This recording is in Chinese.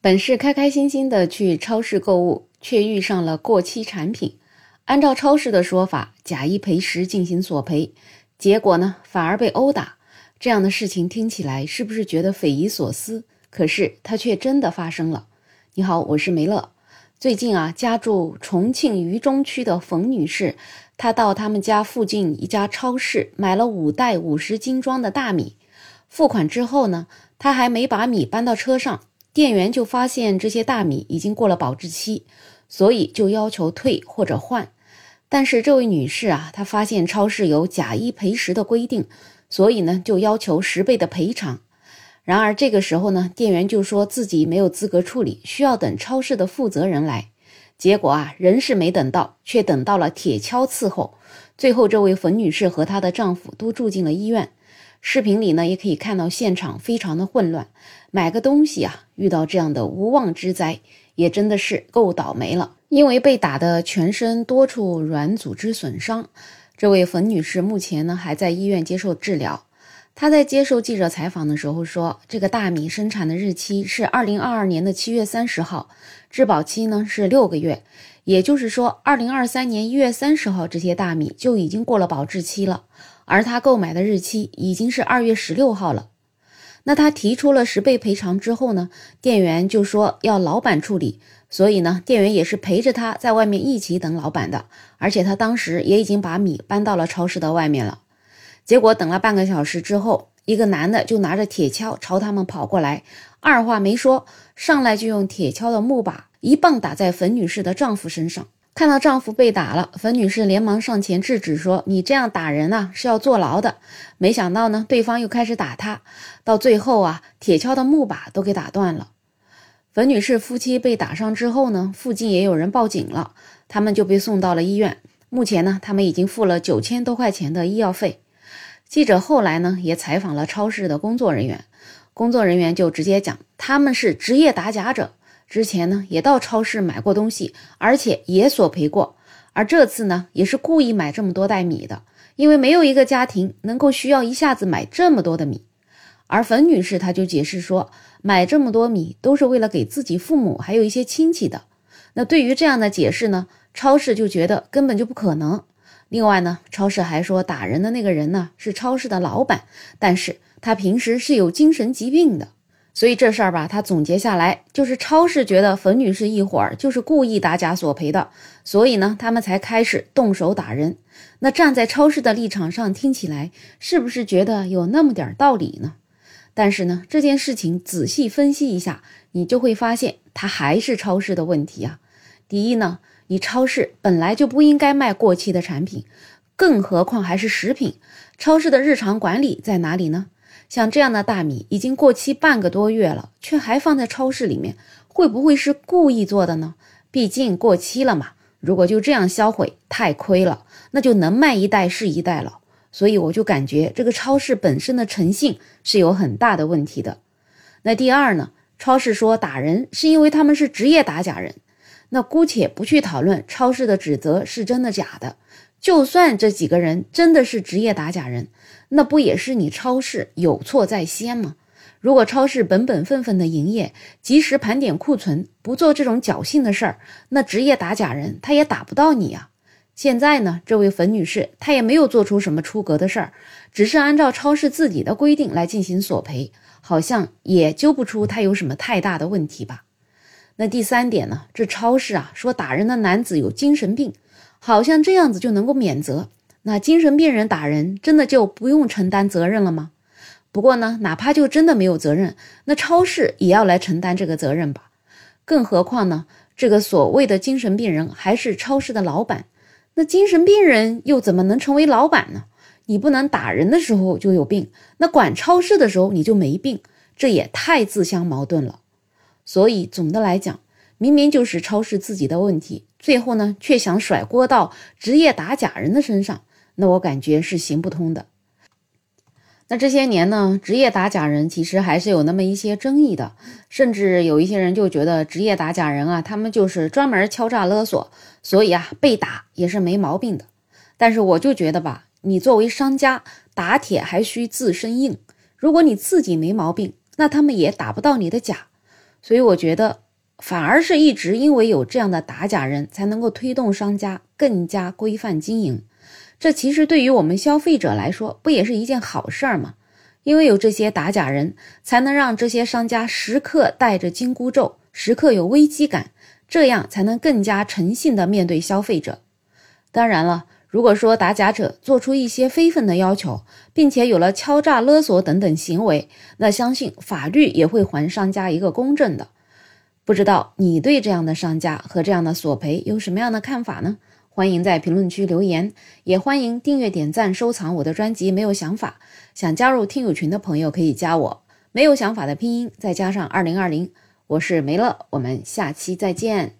本是开开心心的去超市购物，却遇上了过期产品。按照超市的说法，假一赔十进行索赔，结果呢，反而被殴打。这样的事情听起来是不是觉得匪夷所思？可是它却真的发生了。你好，我是梅乐。最近啊，家住重庆渝中区的冯女士，她到他们家附近一家超市买了五袋五十斤装的大米。付款之后呢，她还没把米搬到车上。店员就发现这些大米已经过了保质期，所以就要求退或者换。但是这位女士啊，她发现超市有假一赔十的规定，所以呢就要求十倍的赔偿。然而这个时候呢，店员就说自己没有资格处理，需要等超市的负责人来。结果啊，人是没等到，却等到了铁锹伺候。最后，这位冯女士和她的丈夫都住进了医院。视频里呢，也可以看到现场非常的混乱。买个东西啊，遇到这样的无妄之灾，也真的是够倒霉了。因为被打的全身多处软组织损伤，这位冯女士目前呢还在医院接受治疗。她在接受记者采访的时候说：“这个大米生产的日期是二零二二年的七月三十号，质保期呢是六个月，也就是说，二零二三年一月三十号这些大米就已经过了保质期了。”而他购买的日期已经是二月十六号了，那他提出了十倍赔偿之后呢，店员就说要老板处理，所以呢，店员也是陪着他在外面一起等老板的，而且他当时也已经把米搬到了超市的外面了。结果等了半个小时之后，一个男的就拿着铁锹朝他们跑过来，二话没说，上来就用铁锹的木把一棒打在冯女士的丈夫身上。看到丈夫被打了，冯女士连忙上前制止，说：“你这样打人啊，是要坐牢的。”没想到呢，对方又开始打她，到最后啊，铁锹的木把都给打断了。冯女士夫妻被打伤之后呢，附近也有人报警了，他们就被送到了医院。目前呢，他们已经付了九千多块钱的医药费。记者后来呢，也采访了超市的工作人员，工作人员就直接讲，他们是职业打假者。之前呢，也到超市买过东西，而且也索赔过。而这次呢，也是故意买这么多袋米的，因为没有一个家庭能够需要一下子买这么多的米。而冯女士她就解释说，买这么多米都是为了给自己父母还有一些亲戚的。那对于这样的解释呢，超市就觉得根本就不可能。另外呢，超市还说打人的那个人呢是超市的老板，但是他平时是有精神疾病的。所以这事儿吧，他总结下来就是，超市觉得冯女士一伙儿就是故意打假索赔的，所以呢，他们才开始动手打人。那站在超市的立场上，听起来是不是觉得有那么点道理呢？但是呢，这件事情仔细分析一下，你就会发现，它还是超市的问题啊。第一呢，你超市本来就不应该卖过期的产品，更何况还是食品，超市的日常管理在哪里呢？像这样的大米已经过期半个多月了，却还放在超市里面，会不会是故意做的呢？毕竟过期了嘛。如果就这样销毁，太亏了，那就能卖一袋是一袋了。所以我就感觉这个超市本身的诚信是有很大的问题的。那第二呢？超市说打人是因为他们是职业打假人，那姑且不去讨论超市的指责是真的假的。就算这几个人真的是职业打假人，那不也是你超市有错在先吗？如果超市本本分分的营业，及时盘点库存，不做这种侥幸的事儿，那职业打假人他也打不到你啊。现在呢，这位冯女士她也没有做出什么出格的事儿，只是按照超市自己的规定来进行索赔，好像也揪不出她有什么太大的问题吧。那第三点呢，这超市啊说打人的男子有精神病。好像这样子就能够免责，那精神病人打人真的就不用承担责任了吗？不过呢，哪怕就真的没有责任，那超市也要来承担这个责任吧？更何况呢，这个所谓的精神病人还是超市的老板，那精神病人又怎么能成为老板呢？你不能打人的时候就有病，那管超市的时候你就没病，这也太自相矛盾了。所以总的来讲。明明就是超市自己的问题，最后呢却想甩锅到职业打假人的身上，那我感觉是行不通的。那这些年呢，职业打假人其实还是有那么一些争议的，甚至有一些人就觉得职业打假人啊，他们就是专门敲诈勒索，所以啊被打也是没毛病的。但是我就觉得吧，你作为商家打铁还需自身硬，如果你自己没毛病，那他们也打不到你的假。所以我觉得，反而是一直因为有这样的打假人才能够推动商家更加规范经营。这其实对于我们消费者来说，不也是一件好事儿吗？因为有这些打假人，才能让这些商家时刻带着紧箍咒，时刻有危机感，这样才能更加诚信的面对消费者。当然了，如果说打假者做出一些非分的要求，并且有了敲诈勒索等等行为，那相信法律也会还商家一个公正的。不知道你对这样的商家和这样的索赔有什么样的看法呢？欢迎在评论区留言，也欢迎订阅、点赞、收藏我的专辑。没有想法，想加入听友群的朋友可以加我。没有想法的拼音再加上二零二零，我是梅乐，我们下期再见。